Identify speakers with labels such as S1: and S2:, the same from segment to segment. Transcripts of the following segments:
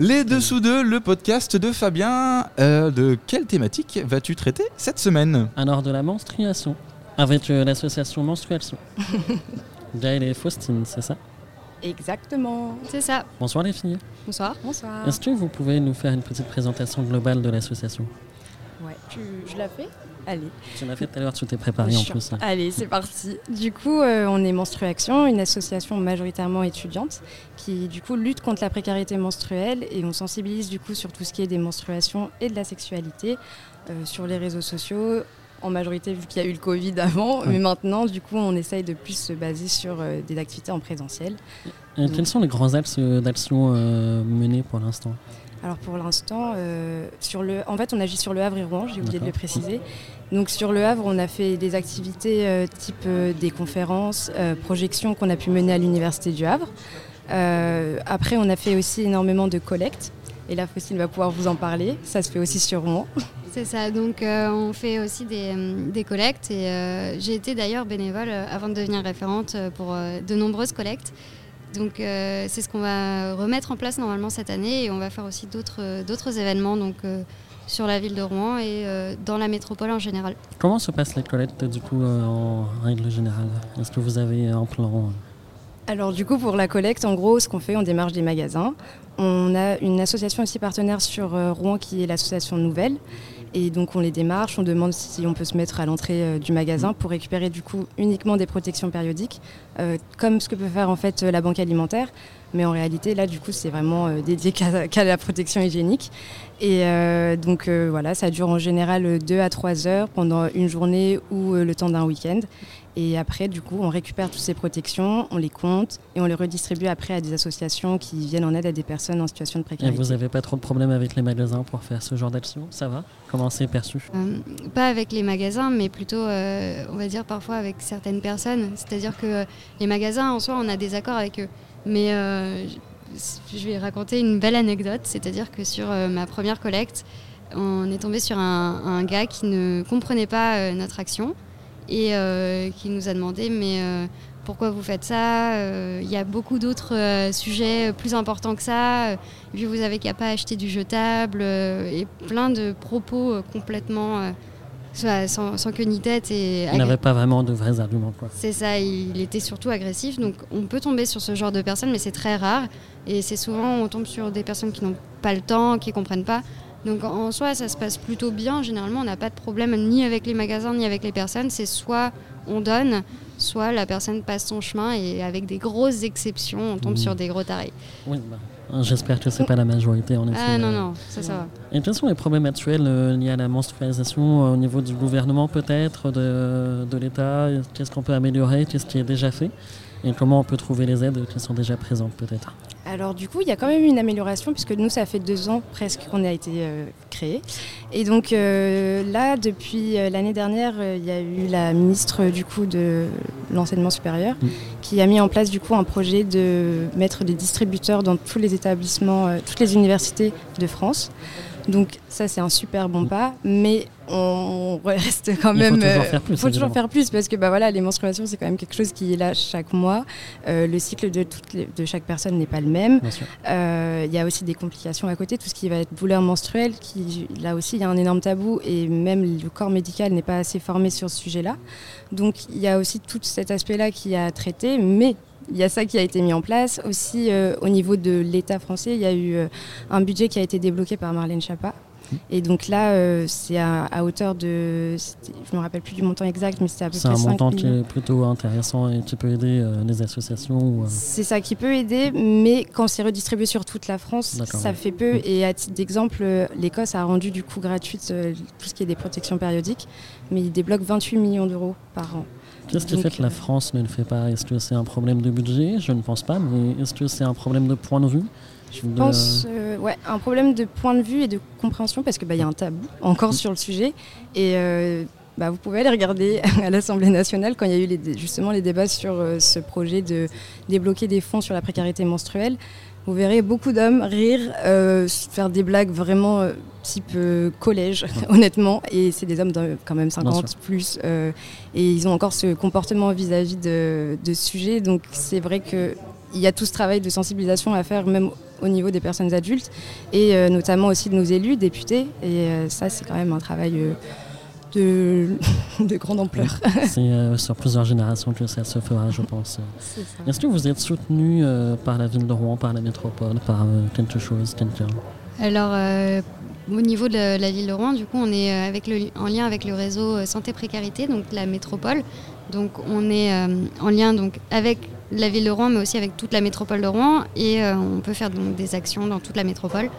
S1: Les Dessous deux, le podcast de Fabien. Euh, de quelle thématique vas-tu traiter cette semaine
S2: Alors de la menstruation, avec euh, l'association Menstruation. Gaëlle et Faustine, c'est ça
S3: Exactement.
S4: C'est ça.
S2: Bonsoir les filles.
S4: Bonsoir.
S3: Bonsoir.
S2: Est-ce que vous pouvez nous faire une petite présentation globale de l'association?
S3: Ouais, tu, je la fais Allez.
S2: Tu l'as fait tout à l'heure, tu t'es préparé en plus. hein.
S3: Allez, c'est parti. Du coup, euh, on est Menstruaction, une association majoritairement étudiante qui, du coup, lutte contre la précarité menstruelle et on sensibilise, du coup, sur tout ce qui est des menstruations et de la sexualité euh, sur les réseaux sociaux. En majorité, vu qu'il y a eu le Covid avant,
S2: Ouais.
S3: mais maintenant, du coup, on essaye de plus se baser sur euh, des activités en présentiel.
S2: Et quels sont les grands axes euh, d'action euh, menés pour l'instant
S3: Alors pour l'instant, euh, sur le, en fait, on agit sur le Havre et Rouen, j'ai oublié de le préciser. Donc sur le Havre, on a fait des activités euh, type euh, des conférences, euh, projections qu'on a pu mener à l'Université du Havre. Euh, après, on a fait aussi énormément de collectes. Et là, Faustine va pouvoir vous en parler. Ça se fait aussi sur Rouen.
S4: C'est ça. Donc, euh, on fait aussi des, euh, des collectes. Et euh, j'ai été d'ailleurs bénévole euh, avant de devenir référente euh, pour euh, de nombreuses collectes. Donc, euh, c'est ce qu'on va remettre en place normalement cette année. Et on va faire aussi d'autres euh, d'autres événements donc, euh, sur la ville de Rouen et euh, dans la métropole en général.
S2: Comment se passent les collectes du coup euh, en règle générale? Est-ce que vous avez un plan?
S3: Alors du coup, pour la collecte, en gros, ce qu'on fait, on démarche des magasins. On a une association aussi partenaire sur euh, Rouen qui est l'association Nouvelle. Et donc on les démarche, on demande si on peut se mettre à l'entrée euh, du magasin pour récupérer du coup uniquement des protections périodiques, euh, comme ce que peut faire en fait euh, la banque alimentaire. Mais en réalité, là, du coup, c'est vraiment euh, dédié qu'à qu'à la protection hygiénique. Et euh, donc euh, voilà, ça dure en général 2 à 3 heures pendant une journée ou euh, le temps d'un week-end. Et après, du coup, on récupère toutes ces protections, on les compte et on les redistribue après à des associations qui viennent en aide à des personnes en situation de
S2: Et
S3: précarité.
S2: vous n'avez pas trop de problèmes avec les magasins pour faire ce genre d'action? Ça va? Comment c'est perçu?
S4: Euh, pas avec les magasins, mais plutôt, euh, on va dire, parfois avec certaines personnes. C'est-à-dire que euh, les magasins, en soi, on a des accords avec eux. Mais euh, je vais raconter une belle anecdote. C'est-à-dire que sur euh, ma première collecte, on est tombé sur un, gars qui ne comprenait pas euh, notre action et qui nous a demandé mais pourquoi vous faites ça Il y a beaucoup d'autres sujets plus importants que ça. Et puis vous avez qu'à pas acheter du jetable et plein de propos complètement sans, sans queue ni tête et
S2: Il n'avait pas vraiment de vrais arguments
S4: c'est ça, il était surtout agressif. Donc on peut tomber sur ce genre de personnes, mais c'est très rare. Et c'est souvent, on tombe sur des personnes qui n'ont pas le temps, qui comprennent pas. Donc en soi, ça se passe plutôt bien. Généralement, on n'a pas de problème ni avec les magasins, ni avec les personnes. C'est soit on donne, soit la personne passe son chemin. Et avec des grosses exceptions, on tombe
S2: Mhm.
S4: sur des gros tarés.
S2: Oui, bah, j'espère que c'est pas la majorité en effet.
S4: Ah non, non, ça, ça va.
S2: Et quels sont les problèmes actuels euh, liés à la menstrualisation euh, au niveau du gouvernement peut-être, de, de l'État Qu'est-ce qu'on peut améliorer Qu'est-ce qui est déjà fait? Et comment on peut trouver les aides qui sont déjà présentes peut-être
S3: Alors du coup, il y a quand même eu une amélioration puisque nous, ça fait deux ans presque qu'on a été euh, créé. Et donc euh, là, depuis euh, l'année dernière, euh, il y a eu la ministre du coup de l'enseignement supérieur
S2: Mm.
S3: qui a mis en place du coup un projet de mettre des distributeurs dans tous les établissements, toutes les universités de France. Donc ça, c'est un super bon pas, mais on reste quand
S2: Il faut
S3: même.
S2: toujours
S3: euh,
S2: faire plus,
S3: faut toujours faire plus parce que bah voilà, les menstruations, c'est quand même quelque chose qui est là chaque mois. Euh, le cycle de, toutes les- de chaque personne n'est pas le même. Euh, Il y a aussi des complications à côté, tout ce qui va être douleur menstruelle, qui là aussi il y a un énorme tabou et même le corps médical n'est pas assez formé sur ce sujet-là. Donc il y a aussi tout cet aspect-là qui a traité, mais il y a ça qui a été mis en place. Aussi euh, au niveau de l'État français, il y a eu euh, un budget qui a été débloqué par Marlène Schiappa. Et donc là, euh, c'est à, à hauteur de, je me rappelle plus du montant exact, mais c'était à peu
S2: C'est
S3: près
S2: un
S3: 5
S2: montant qui est plutôt intéressant et qui peut aider euh, les associations. ou, euh,
S3: C'est ça qui peut aider, mais quand c'est redistribué sur toute la France, ça
S2: ouais.
S3: fait peu.
S2: Mm.
S3: Et à titre d'exemple, l'Écosse a rendu du coup gratuite tout ce qui est des protections périodiques, mais il débloque 28 millions d'euros par an.
S2: Qu'est-ce qui fait que la
S3: euh,
S2: France ne le fait pas? Est-ce que c'est un problème de budget? Je ne pense pas, mais est-ce que c'est un problème de point de vue?
S3: Je pense, euh, ouais, un problème de point de vue et de compréhension parce que bah, y a un tabou encore
S2: Mm.
S3: sur le sujet et euh, bah, vous pouvez aller regarder à l'Assemblée nationale quand il y a eu les justement les débats sur euh, ce projet de débloquer des fonds sur la précarité menstruelle. Vous verrez beaucoup d'hommes rire, euh, faire des blagues vraiment euh, type euh, collège, honnêtement. Et c'est des hommes de quand même 50
S2: sûr.
S3: plus. et ils ont encore ce comportement vis-à-vis de, de ce sujet. Donc c'est vrai qu'il y a tout ce travail de sensibilisation à faire, même au niveau des personnes adultes et notamment aussi de nos élus, députés. Et ça, c'est quand même un travail de, de grande ampleur.
S2: C'est euh, sur plusieurs générations que ça se fera, je pense. Est-ce que vous êtes soutenu euh, par la ville de Rouen, par la métropole, par euh, quelque chose, quelqu'un?
S4: Alors, euh, au niveau de la, la ville de Rouen, du coup, on est avec le, en lien avec le réseau Santé Précarité, donc la métropole. Donc, on est euh, en lien donc, avec la ville de Rouen, mais aussi avec toute la métropole de Rouen. Et euh, on peut faire donc, des actions dans toute la métropole.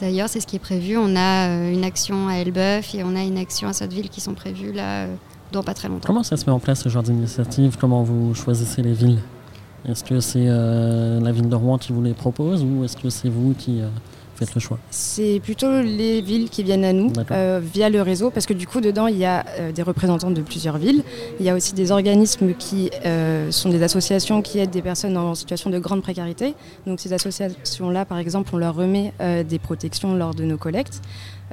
S4: D'ailleurs, c'est ce qui est prévu. On a euh, une action à Elbeuf et on a une action à Sotteville qui sont prévues là, euh, dans pas très longtemps.
S2: Comment ça se met en place ce genre d'initiative? Comment vous choisissez les villes? Est-ce que c'est euh, la ville de Rouen qui vous les propose ou est-ce que c'est vous qui faites le choix
S3: C'est plutôt les villes qui viennent à nous euh, via le réseau, parce que du coup, dedans, il y a euh, des représentants de plusieurs villes. Il y a aussi des organismes qui euh, sont des associations qui aident des personnes en situation de grande précarité. Donc ces associations-là, par exemple, on leur remet des protections lors de nos collectes.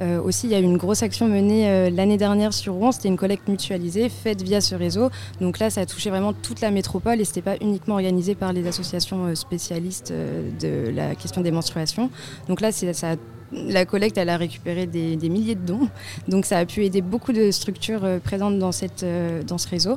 S3: Euh, aussi, il y a eu une grosse action menée euh, l'année dernière sur Rouen. C'était une collecte mutualisée faite via ce réseau. Donc là, ça a touché vraiment toute la métropole et c'était pas uniquement organisé par les associations euh, spécialistes de la question des menstruations. Donc là, ça la collecte, elle a récupéré des, des milliers de dons. Donc ça a pu aider beaucoup de structures euh, présentes dans, cette, euh, dans ce réseau.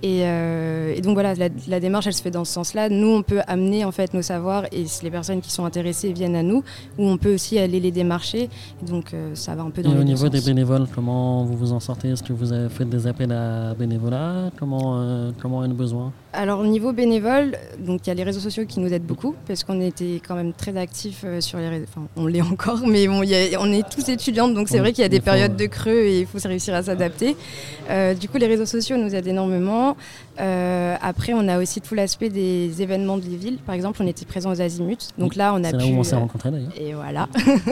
S3: Et, euh, et donc voilà, la, la démarche, elle se fait dans ce sens-là. Nous, on peut amener en fait nos savoirs et si les personnes qui sont intéressées viennent à nous, ou on peut aussi aller les démarcher. Et donc euh, ça va un peu
S2: Et
S3: les
S2: au niveau des bénévoles, comment vous vous en sortez? Est-ce que vous avez fait des appels à bénévolat? Comment, euh, comment est le besoin?
S3: Alors au niveau bénévole, donc il y a les réseaux sociaux qui nous aident beaucoup parce qu'on était quand même très actifs euh, sur les réseaux. Enfin, on l'est encore, mais bon, il y a- on est tous étudiantes, donc c'est
S2: Oui,
S3: vrai qu'il y a des périodes de creux et il faut réussir à s'adapter. Euh, du coup, les réseaux sociaux nous aident énormément. Euh, après, on a aussi tout l'aspect des événements de les villes. Par exemple, on était présents aux Azimuts, donc là, on a
S2: C'est là
S3: pu.
S2: où on s'est rencontrés d'ailleurs.
S3: et voilà.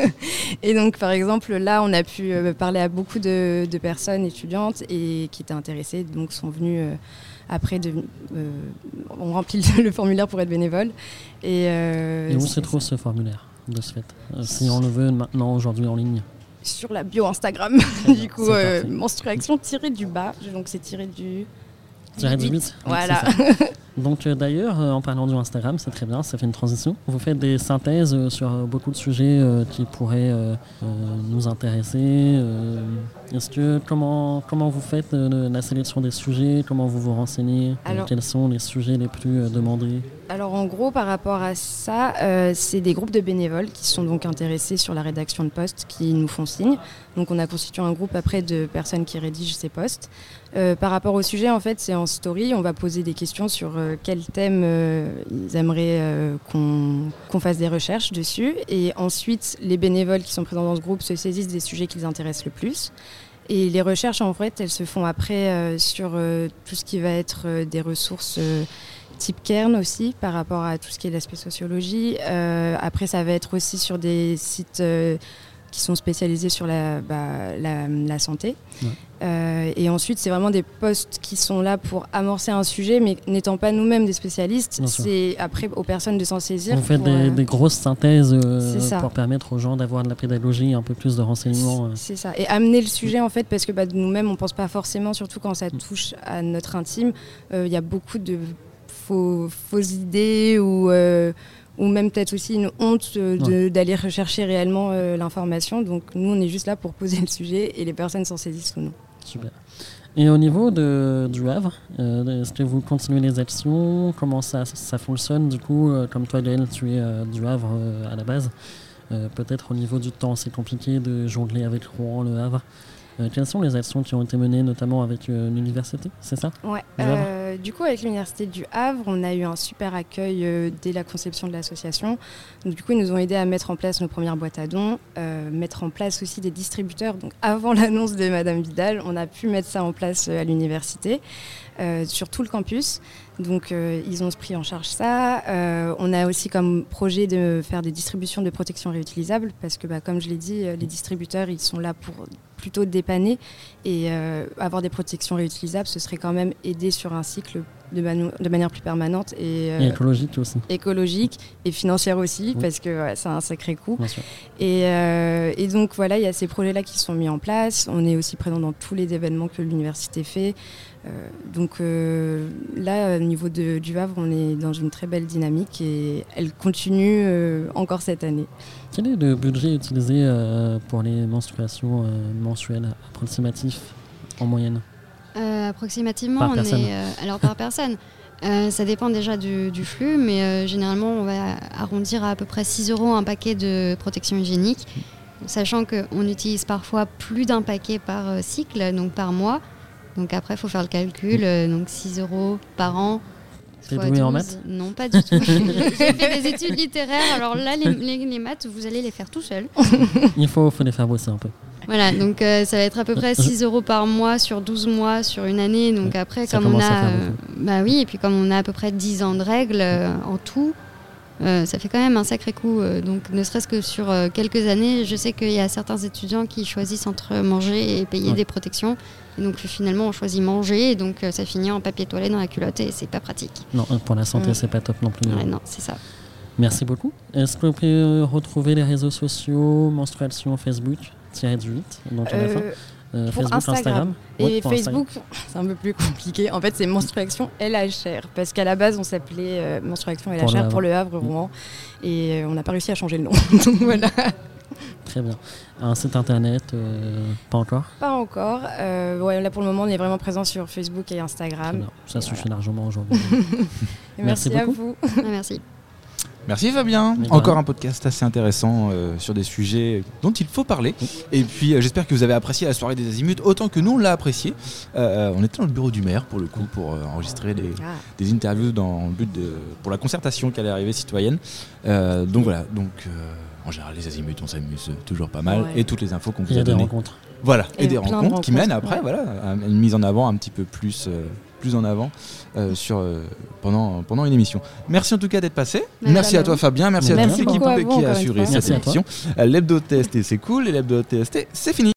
S3: et donc, par exemple, là, on a pu parler à beaucoup de, de personnes étudiantes et qui étaient intéressées, donc sont venues euh, après. De, euh, on remplit le, le formulaire pour être bénévole. Et, euh,
S2: Et où se trouve ce formulaire de ce fait Euh, Si on le veut maintenant, aujourd'hui en ligne?
S3: Sur la bio Instagram, du coup, menstruation tirée du bas. Donc, c'est tiré du.
S2: Tiré du
S3: huit.
S2: 8.
S3: Voilà.
S2: Donc euh, d'ailleurs, euh, en parlant du Instagram, c'est très bien, ça fait une transition. Vous faites des synthèses euh, sur beaucoup de sujets qui pourraient nous intéresser. Est-ce que comment comment vous faites euh, la sélection des sujets? Comment vous vous renseignez?
S3: Alors-
S2: Quels sont les sujets les plus euh, demandés?
S3: Alors en gros, par rapport à ça, euh, c'est des groupes de bénévoles qui sont donc intéressés sur la rédaction de postes qui nous font signe. Donc on a constitué un groupe après de personnes qui rédigent ces postes. Par rapport au sujet, en fait, c'est en story. On va poser des questions sur quel thème ils aimeraient qu'on qu'on fasse des recherches dessus. Et ensuite, les bénévoles qui sont présents dans ce groupe se saisissent des sujets qui les intéressent le plus. Et les recherches, en fait, elles se font après euh, sur euh, tout ce qui va être euh, des ressources euh, type Kern aussi, par rapport à tout ce qui est l'aspect sociologie. Euh, après, ça va être aussi sur des sites euh, qui sont spécialisés sur la, bah, la, la santé.
S2: Ouais.
S3: Euh, et ensuite, c'est vraiment des postes qui sont là pour amorcer un sujet, mais n'étant pas nous-mêmes des spécialistes, c'est après aux personnes de s'en saisir.
S2: Vous faites
S3: pour,
S2: des,
S3: euh,
S2: des grosses synthèses euh, pour permettre aux gens d'avoir de la pédagogie, un peu plus de renseignements.
S3: C'est ça. Et amener le sujet, en fait, parce que bah, nous-mêmes, on pense pas forcément, surtout quand ça touche à notre intime, il y a beaucoup de faux, fausses idées ou, ou même peut-être aussi une honte euh, d'aller rechercher réellement euh, l'information. Donc nous, on est juste là pour poser le sujet et les personnes s'en saisissent ou non.
S2: Super. Et au niveau de, du Havre, euh, est-ce que vous continuez les actions? Comment ça, ça fonctionne? Du coup euh, Comme toi, Gaël, tu es du Havre à la base. Peut-être au niveau du temps, c'est compliqué de jongler avec Rouen, le Havre. Quelles sont les actions qui ont été menées, notamment avec l'université? C'est ça?
S3: Ouais. Euh, du coup, avec l'Université du Havre, on a eu un super accueil euh, dès la conception de l'association. Du coup, ils nous ont aidés à mettre en place nos premières boîtes à dons, euh, mettre en place aussi des distributeurs. Donc, avant l'annonce de Madame Vidal, on a pu mettre ça en place à l'université, sur tout le campus. Donc, euh, ils ont pris en charge ça. Euh, on a aussi comme projet de faire des distributions de protection réutilisables, parce que, bah, comme je l'ai dit, euh, les distributeurs, ils sont là pour plutôt dépanner et euh, avoir des protections réutilisables, ce serait quand même aider sur un cycle de, manu- de manière plus permanente et, euh,
S2: Et écologique aussi,
S3: écologique et financière aussi,
S2: Oui.
S3: parce que ouais, c'est un sacré coût. Et, euh, et donc voilà, il y a ces projets-là qui sont mis en place. On est aussi présent dans tous les événements que l'université fait. Euh, donc euh, là, au niveau de, du Havre, on est dans une très belle dynamique et elle continue encore cette année.
S2: Quel est le budget utilisé pour les menstruations mensuelles approximatifs en moyenne?
S4: Approximativement,
S2: Par
S4: on
S2: personne.
S4: est. euh, alors par personne. Euh, ça dépend déjà du, du flux, mais euh, généralement, on va arrondir à à peu près 6 euros un paquet de protection hygiénique, sachant qu'on utilise parfois plus d'un paquet par euh, cycle, donc par mois. Donc après, il faut faire le calcul. euh, donc 6 euros par an.
S2: T'es
S4: fois
S2: doué en
S4: 12.
S2: maths
S4: Non, pas du tout. J'ai fait des études littéraires. Alors là, les, les- les maths, vous allez les faire tout seul.
S2: Il faut, faut les faire bosser un peu.
S4: Voilà, donc euh, ça va être à peu près 6 euros par mois sur 12 mois sur une année. Donc après, comme on a, bah oui, et puis comme on a à peu près 10 ans de règles euh, en tout, euh, ça fait quand même un sacré coup. euh, donc ne serait-ce que sur euh, quelques années, je sais qu'il y a certains étudiants qui choisissent entre manger et payer
S2: Ouais.
S4: des protections. Et donc finalement, on choisit manger, et donc ça finit en papier toilette dans la culotte et c'est pas pratique.
S2: Non, pour la santé, c'est pas top non plus.
S4: Ouais, non, c'est ça.
S2: Merci beaucoup. Est-ce que vous pouvez retrouver les réseaux sociaux, menstruation Facebook, tiré du 8, dont on a
S3: Euh,
S2: faim Euh,
S3: pour
S2: Facebook,
S3: Instagram.
S2: Instagram Ouais,
S3: Et
S2: pour.
S3: Facebook, c'est un peu plus compliqué. En fait, c'est menstruation LHR. Parce qu'à la base, on s'appelait euh, menstruation
S2: Pour le
S3: LHR
S2: Havre.
S3: pour le Havre,
S2: Mm.
S3: Rouen. Et euh, on n'a pas réussi à changer le nom. Donc voilà.
S2: Très bien. Un site internet, euh, pas encore?
S3: Pas encore. Euh, ouais, là, pour le moment, on est vraiment présent sur Facebook et
S2: Très
S3: Instagram.
S2: bien. Ça
S3: Et
S2: suffit largement aujourd'hui. Merci
S3: merci à
S2: beaucoup.
S3: vous.
S4: Ah, merci.
S1: Merci Fabien.
S2: Mais de
S1: Encore un podcast assez intéressant euh, sur des sujets dont il faut parler. Et puis euh, j'espère que vous avez apprécié la soirée des Azimuts autant que nous on l'a apprécié. Euh, on était dans le bureau du maire pour le coup pour euh, enregistrer des,
S3: Ah.
S1: des interviews dans le but de pour la concertation qui allait arriver citoyenne. Euh, donc voilà. Donc euh, en général les Azimuts on s'amuse toujours pas mal
S3: Ouais.
S1: et toutes les infos qu'on
S2: Il
S1: vous
S2: y
S1: a données.
S2: rencontres.
S1: Voilà, et,
S3: Et
S1: des
S3: de
S1: rencontres, qui
S3: rencontres,
S1: mènent après
S3: ouais.
S1: voilà, à une mise en avant un petit peu plus, euh, plus en avant euh, sur, euh, pendant, pendant une émission. Merci en tout cas d'être passé.
S4: Merci
S1: Merci
S3: à
S1: à toi. Fabien, merci, à
S2: Merci
S1: toute l'équipe
S3: à
S1: qui a assuré cette
S2: à
S1: émission. Euh, L'hebdo test et c'est cool, et l'hebdo test c'est fini.